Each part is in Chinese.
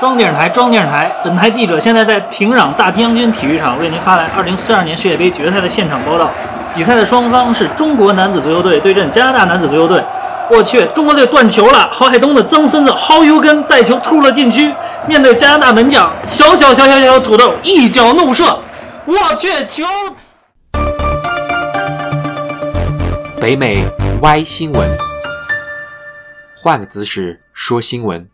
装电视台，装电视台。本台记者现在在平壤大将军体育场为您发来2042年世界杯决赛的现场报道。比赛的双方是中国男子足球队对阵加拿大男子足球队。我去，中国队断球了！郝海东的曾孙子郝尤根带球突入了禁区，面对加拿大门将小小小小小土豆，一脚怒射。我去，球！北美 Y 新闻，换个姿势说新闻。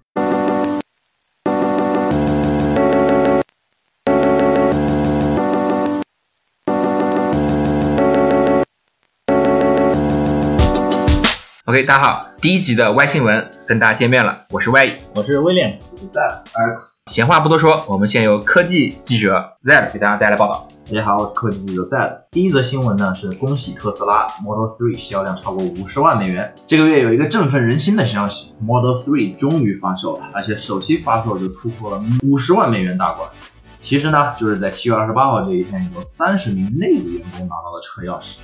OK，大家好，第一集的 Y 新闻跟大家见面了，我是 Y，我是威廉，我是 Z X。闲话不多说，我们先由科技记者 Z 给大家带来报道。大家好，我是科技记者 Z。第一则新闻呢是恭喜特斯拉 Model 3销量超过五十万美元。这个月有一个振奋人心的消息，Model 3终于发售了，而且首期发售就突破了五十万美元大关。其实呢，就是在七月二十八号这一天，有三十名内部员工拿到了车钥匙。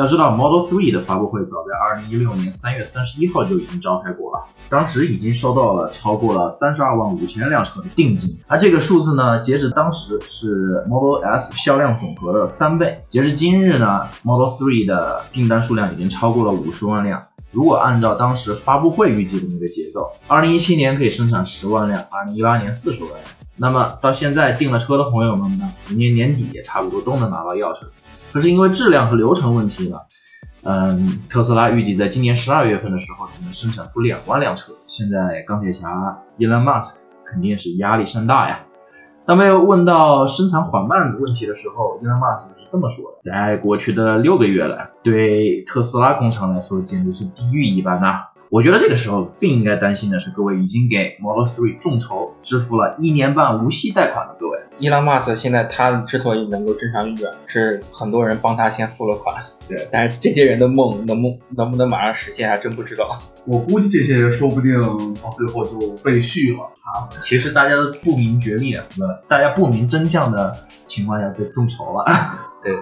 要知道，Model 3的发布会早在二零一六年三月三十一号就已经召开过了，当时已经收到了超过了三十二万五千辆车的定金，而这个数字呢，截止当时是 Model S 销量总和的三倍。截至今日呢，Model 3的订单数量已经超过了五十万辆。如果按照当时发布会预计的那个节奏，二零一七年可以生产十万辆，二零一八年四十万辆。那么到现在订了车的朋友们呢，明年年底也差不多都能拿到钥匙。可是因为质量和流程问题了，嗯，特斯拉预计在今年十二月份的时候才能生产出两万辆车。现在钢铁侠伊隆马斯克肯定是压力山大呀。当被问到生产缓慢问题的时候，伊隆马斯克是这么说的：在过去的六个月来，对特斯拉工厂来说简直是地狱一般呐。我觉得这个时候更应该担心的是各位已经给 Model 3众筹支付了一年半无息贷款的各位。伊朗马斯现在他之所以能够正常运转，是很多人帮他先付了款。对，但是这些人的梦能梦能不能马上实现，还真不知道。我估计这些人说不定到最后就被续了。啊，其实大家都不明觉厉，是吧？大家不明真相的情况下被众筹了。对，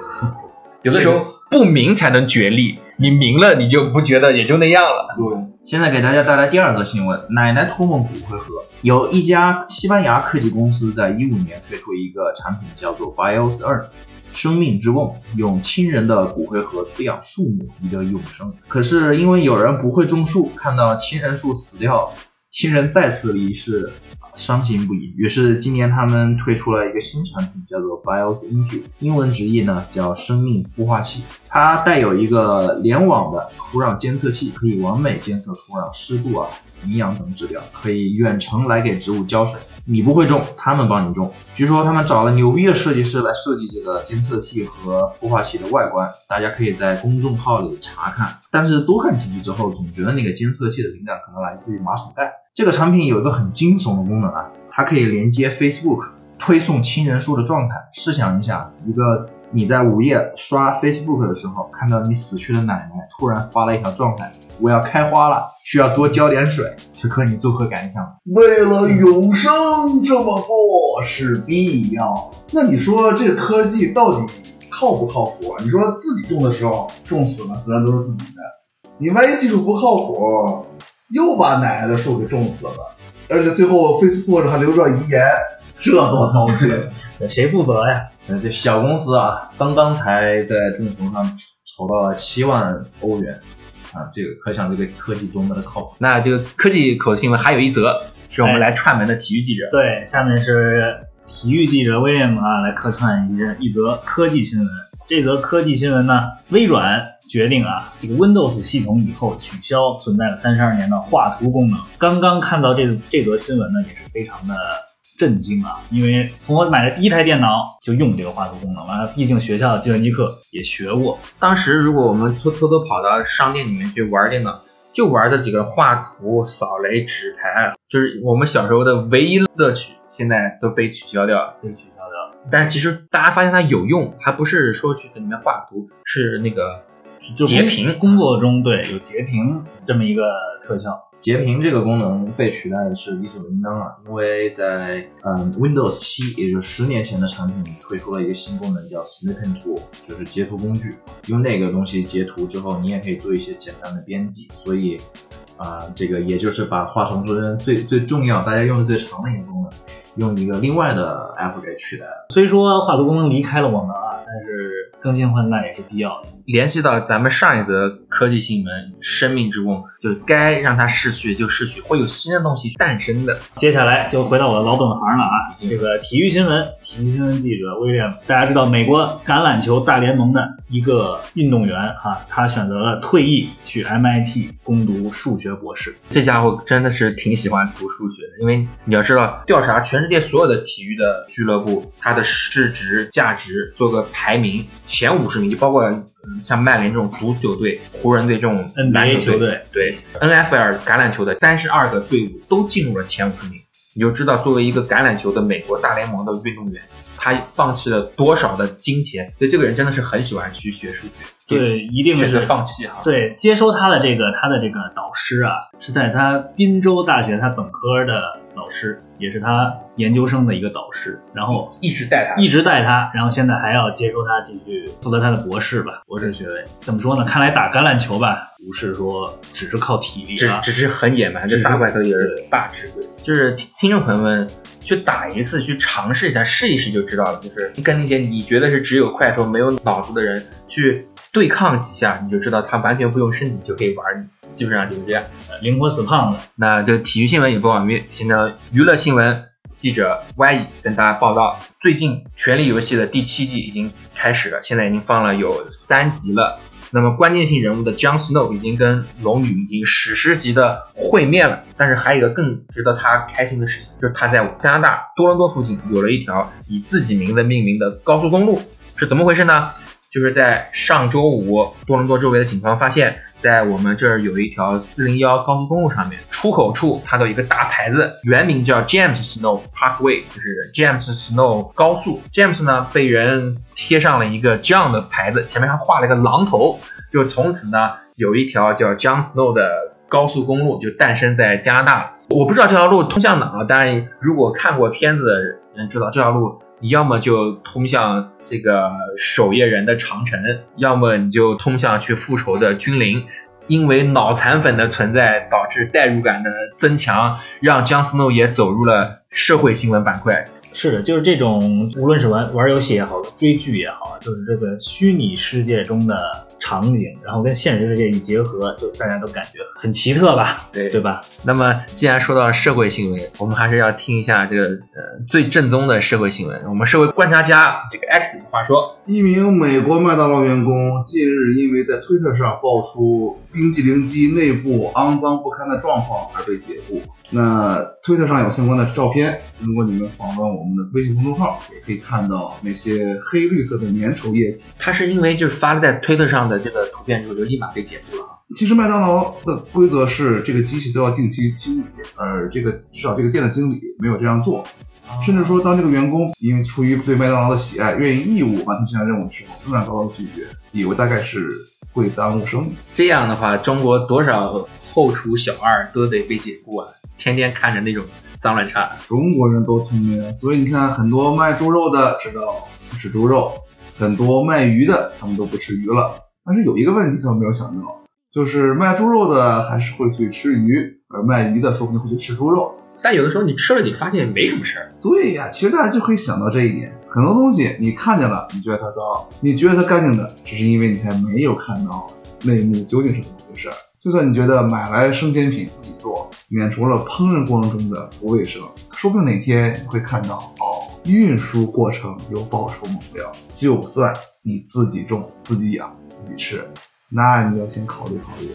有的时候不明才能觉厉，你明了你就不觉得也就那样了。对。现在给大家带来第二则新闻：奶奶托梦骨灰盒。有一家西班牙科技公司在一五年推出一个产品，叫做 Bios 二，生命之瓮，用亲人的骨灰盒滋养树木，以得永生。可是因为有人不会种树，看到亲人树死掉，亲人再次离世。伤心不已，于是今年他们推出了一个新产品，叫做 Bios i n c u 英文直译呢叫生命孵化器。它带有一个联网的土壤监测器，可以完美监测土壤湿度啊、营养等指标，可以远程来给植物浇水。你不会种，他们帮你种。据说他们找了牛逼的设计师来设计这个监测器和孵化器的外观，大家可以在公众号里查看。但是多看几次之后，总觉得那个监测器的灵感可能来自于马桶盖。这个产品有一个很惊悚的功能啊，它可以连接 Facebook，推送亲人树的状态。试想一下，一个你在午夜刷 Facebook 的时候，看到你死去的奶奶突然发了一条状态：“我要开花了，需要多浇点水。”此刻你作何感想？为了永生这么做是必要。那你说这个科技到底靠不靠谱？你说自己种的时候种死了，自然都是自己的。你万一技术不靠谱？又把奶奶的树给种死了，而且最后 Facebook 上还留着遗言，这多糟心！谁负责呀？这小公司啊，刚刚才在众筹上筹到了七万欧元啊，这个可想这个科技多么的靠谱。那这个科技口的新闻还有一则，是我们来串门的体育记者。对，下面是体育记者威廉姆啊，来客串一些一则科技新闻。这则科技新闻呢，微软决定啊，这个 Windows 系统以后取消存在了三十二年的画图功能。刚刚看到这这则新闻呢，也是非常的震惊啊，因为从我买的第一台电脑就用这个画图功能完了，毕竟学校的计算机课也学过。当时如果我们偷偷偷跑到商店里面去玩电脑，就玩这几个画图、扫雷、纸牌，就是我们小时候的唯一乐趣，现在都被取消掉了，被取消掉了。但其实大家发现它有用，还不是说去在里面画图，是那个截屏。工作中对有截屏这么一个特效。截屏这个功能被取代的是理所应当啊，因为在嗯 Windows 七，也就是十年前的产品里推出了一个新功能叫 Snipping Tool，就是截图工具。用那个东西截图之后，你也可以做一些简单的编辑。所以啊、这个也就是把话筒中最最重要、大家用的最长的一个功能，用一个另外的 app 给取代了。虽说画图功能离开了我们啊，但是更新换代也是必要的。联系到咱们上一则科技新闻，生命之瓮就该让它逝去就逝去，会有新的东西诞生的。接下来就回到我的老本行了啊，这个体育新闻，体育新闻记者威廉，大家知道美国橄榄球大联盟的一个运动员哈、他选择了退役去 MIT 攻读数学博士。这家伙真的是挺喜欢读数学的，因为你要知道，调查全世界所有的体育的俱乐部，它的市值、价值做个排名，前五十名就包括嗯像曼联这种足球队、湖人队这种篮 NBA 球球队对 NFL 橄榄球的三十二个队伍都进入了前五十名，你就知道作为一个橄榄球的美国大联盟的运动员，他放弃了多少的金钱。所以这个人真的是很喜欢去学数学，对，一定是放弃哈。对，接收他的这个他的这个导师啊，是在他宾州大学他本科的老师，也是他研究生的一个导师，然后一直带他，一直带他，然后现在还要接收他继续负责他的博士吧，博士学位。怎么说呢？看来打橄榄球吧，不是说只是靠体力啊，只只是很野蛮，这大块头也是大智慧。就是听听众朋友们去打一次，去尝试一下，试一试就知道了。就是跟那些你觉得是只有快手没有脑子的人去对抗几下，你就知道他完全不用身体就可以玩你。基本上就是这样。灵活死胖子。那这体育新闻也不网约，现在娱乐新闻记者 Y 跟大家报道，最近《权力游戏》的第七季已经开始了，现在已经放了有三集了。那么关键性人物的 Jon Snow 已经跟龙女已经史诗级的会面了，但是还有一个更值得他开心的事情，就是他在加拿大多伦多附近有了一条以自己名字命名的高速公路，是怎么回事呢？就是在上周五，多伦多周围的警方发现，在我们这儿有一条401高速公路上面，出口处它都有一个大牌子，原名叫 James Snow Parkway，就是 James Snow 高速。James 呢被人贴上了一个 John 的牌子，前面还画了一个狼头，就从此呢有一条叫 John Snow 的高速公路就诞生在加拿大。我不知道这条路通向哪啊，当然如果看过片子的人知道这条路。你要么就通向这个守夜人的长城，要么你就通向去复仇的君临。因为脑残粉的存在，导致代入感的增强，让姜斯诺也走入了社会新闻板块。是的，就是这种，无论是玩玩游戏也好，追剧也好，就是这个虚拟世界中的场景，然后跟现实世界一结合，就大家都感觉很奇特吧？对对吧？那么，既然说到社会新闻，我们还是要听一下这个呃最正宗的社会新闻。我们社会观察家这个 X 话说，一名美国麦当劳员工近日因为在推特上爆出冰激凌机内部肮脏不堪的状况而被解雇。那推特上有相关的照片，如果你们访问我们的微信公众号，也可以看到那些黑绿色的粘稠液体。它是因为就是发了在推特上的这个图片之后，就立马被解雇了。其实麦当劳的规则是这个机器都要定期清理，而这个至少这个店的经理没有这样做。甚至说，当这个员工因为出于对麦当劳的喜爱，愿意义务完成这项任务的时候，仍然遭到拒绝，以为大概是会耽误生意。这样的话，中国多少后厨小二都得被解雇啊！天天看着那种脏乱差。中国人都聪明，所以你看，很多卖猪肉的知道不吃猪肉，很多卖鱼的他们都不吃鱼了。但是有一个问题他们没有想到，就是卖猪肉的还是会去吃鱼，而卖鱼的说不定会去吃猪肉。但有的时候你吃了，你发现没什么事儿。对呀，其实大家就可以想到这一点。很多东西你看见了，你觉得它脏；你觉得它干净的，只是因为你还没有看到内幕究竟是怎么回事。就算你觉得买来生鲜品自己做，免除了烹饪过程中的不卫生，说不定哪天你会看到哦，运输过程有爆出猛料。就算你自己种、自己养、自己吃，那你要先考虑考虑，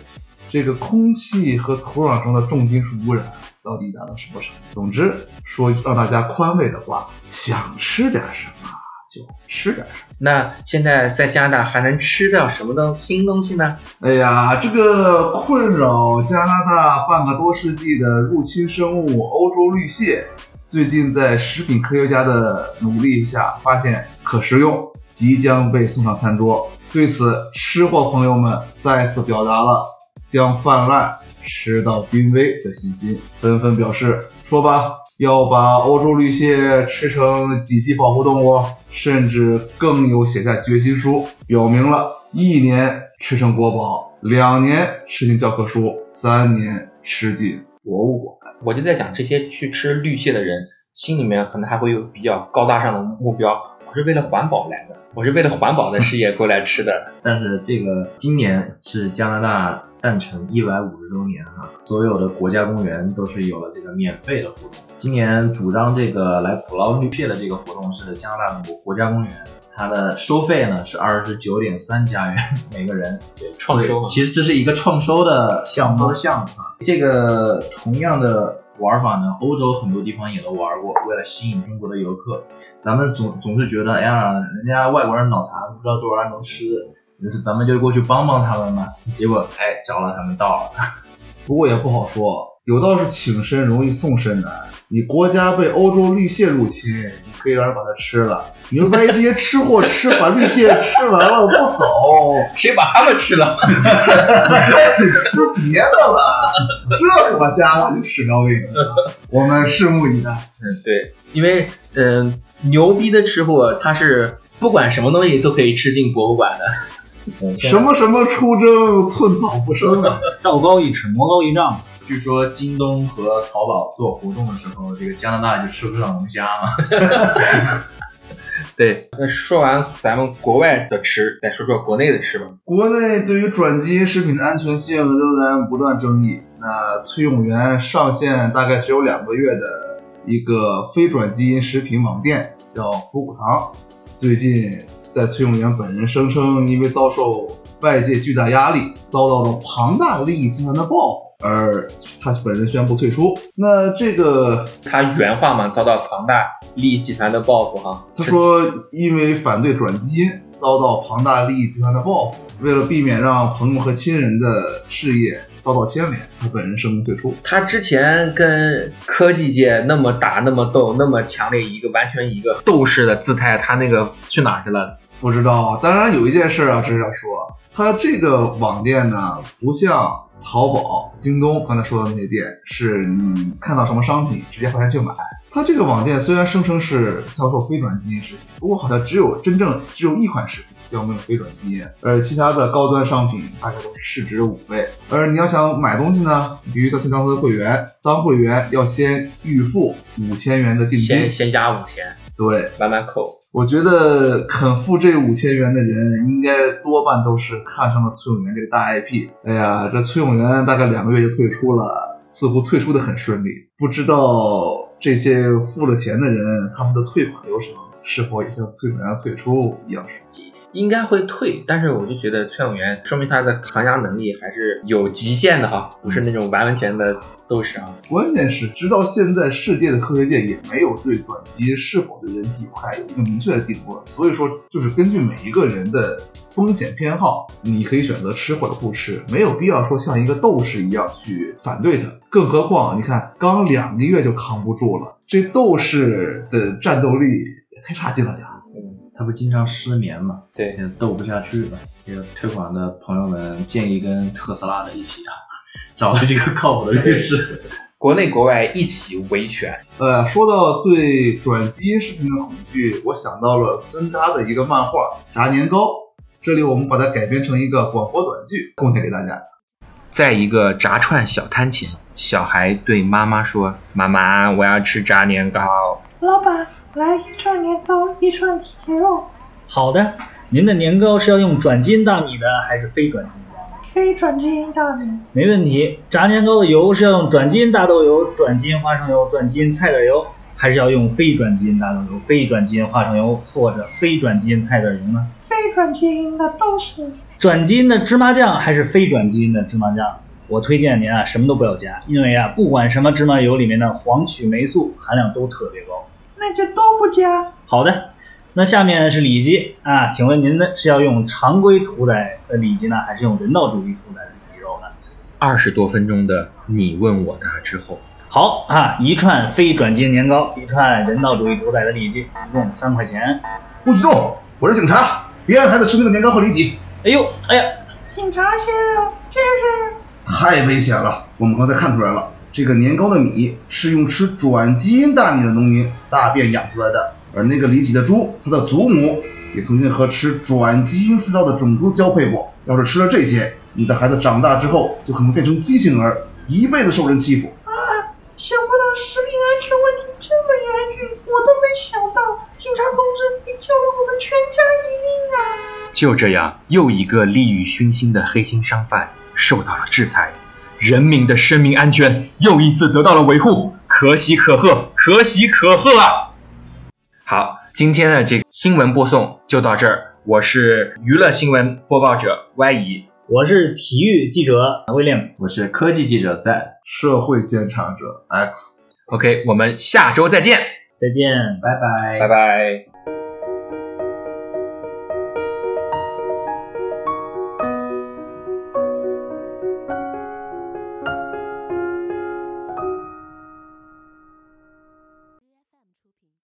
这个空气和土壤中的重金属污染到底达到什么程度。总之，说让大家宽慰的话，想吃点什么就吃点啥。那现在在加拿大还能吃到什么东新东西呢？哎呀，这个困扰加拿大半个多世纪的入侵生物欧洲绿蟹，最近在食品科学家的努力下，发现可食用，即将被送上餐桌。对此，吃货朋友们再次表达了将泛滥吃到濒危的信心，纷纷表示：“说吧，要把欧洲绿蟹吃成几级保护动物，甚至更有写下决心书，表明了一年吃成国宝，两年吃进教科书，三年吃进博物馆。我就在想，这些去吃绿蟹的人，心里面可能还会有比较高大上的目标。我是为了环保来的，我是为了环保的事业过来吃的。但是这个今年是加拿大诞辰一百五十周年哈，所有的国家公园都是有了这个免费的活动。今年主张这个来捕捞绿蟹的这个活动是加拿大某国家公园，它的收费呢是二十九点三加元每个人。创收嘛其实这是一个创收的项目项目啊。这个同样的玩法呢，欧洲很多地方也都玩过。为了吸引中国的游客，咱们总总是觉得，哎呀，人家外国人脑残，不知道这玩意儿能吃，于是咱们就过去帮帮他们嘛。结果哎，着了他们道了。不过也不好说，有道是请神容易送神难。你国家被欧洲绿蟹入侵，你可以让人把它吃了。你说万一这些吃货吃把绿蟹吃完了不走，谁把他们吃了？开始吃别的了，这国家伙就始料未及了。我们拭目以待。嗯，对，因为嗯、呃牛逼的吃货他是不管什么东西都可以吃进博物馆的。什么什么出征，寸草不生啊！道高一尺，魔高一丈。据说京东和淘宝做活动的时候，这个加拿大就吃不上龙虾嘛。对，那说完咱们国外的吃，再说说国内的吃吧。国内对于转基因食品的安全性仍然不断争议。那崔永元上线大概只有两个月的一个非转基因食品网店叫虎骨堂，最近在崔永元本人声称因为遭受外界巨大压力，遭到了庞大利益集团的报复，而他本人宣布退出。那这个他原话嘛，遭到庞大利益集团的报复哈。他说，因为反对转基因，遭到庞大利益集团的报复。为了避免让朋友和亲人的事业遭到牵连，他本人声明退出。他之前跟科技界那么打、那么斗、那么强烈一个完全一个斗士的姿态，他那个去哪去了？不知道啊，当然有一件事啊，这是要说，它这个网店呢，不像淘宝、京东刚才说的那些店，是你看到什么商品直接花钱去买。它这个网店虽然声称是销售非转基因食品，不过好像只有真正只有一款食品标明了非转基因，而其他的高端商品大概都是市值五倍。而你要想买东西呢，你必须先当他的会员，当会员要先预付五千元的定金先，先加五千，对，慢慢扣。我觉得肯付这五千元的人，应该多半都是看上了崔永元这个大 IP。哎呀，这崔永元大概两个月就退出了，似乎退出的很顺利。不知道这些付了钱的人，他们的退款流程是否也像崔永元退出一样顺利？应该会退，但是我就觉得崔永元说明他的抗压能力还是有极限的哈，不是那种完完全的斗士啊。关键是，直到现在，世界的科学界也没有对转基因是否对人体有害有一个明确的定论。所以说，就是根据每一个人的风险偏好，你可以选择吃或者不吃，没有必要说像一个斗士一样去反对它。更何况，你看，刚两个月就扛不住了，这斗士的战斗力也太差劲了点。他不经常失眠嘛，对，也斗不下去了。这个推广的朋友们建议跟特斯拉的一起啊，找几个靠谱的律师。国内国外一起维权。呃，说到对转基因食品的恐惧，我想到了孙扎的一个漫画《炸年糕》，这里我们把它改编成一个广播短剧，贡献给大家。在一个炸串小摊前，小孩对妈妈说：“妈妈，我要吃炸年糕。老板，来一串年糕，一串蹄筋肉，好的，您的年糕是要用转基因大米的还是非转基因？非转基因大米，没问题。炸年糕的油是要用转基因大豆油、转基因花生油、转基因菜籽油，还是要用非转基因大豆油、非转基因花生油或者非转基因菜籽油呢？非转基因的都行。转基因的芝麻酱还是非转基因的芝麻酱？我推荐您啊，什么都不要加，因为啊，不管什么芝麻油里面的黄曲霉素含量都特别高。那就都不加。好的，那下面是里脊啊，请问您呢是要用常规屠宰的里脊呢，还是用人道主义屠宰的里脊肉呢？”二十多分钟的你问我答之后，好啊，一串非转基因年糕，一串人道主义屠宰的里脊，一共三块钱。不许动！我是警察，别让孩子吃那个年糕和里脊，哎呦，哎呀，警察先生，这是太危险了。我们刚才看出来了，这个年糕的米是用吃转基因大米的农民大便养出来的，而那个离奇的猪，它的祖母也曾经和吃转基因饲料的种猪交配过。要是吃了这些，你的孩子长大之后就可能变成畸形儿，一辈子受人欺负。啊想不到食品安全问题这么严峻，我都没想到，警察同志，你救了我们全家一命啊！就这样，又一个利欲熏心的黑心商贩受到了制裁，人民的生命安全又一次得到了维护，可喜可贺，可喜可贺啊！好，今天的这个新闻播送就到这儿，我是娱乐新闻播报者 Y 姨，我是体育记者 William，。我是科技记者在，社会监察者 X。OK，我们下周再见，再见。拜拜拜拜。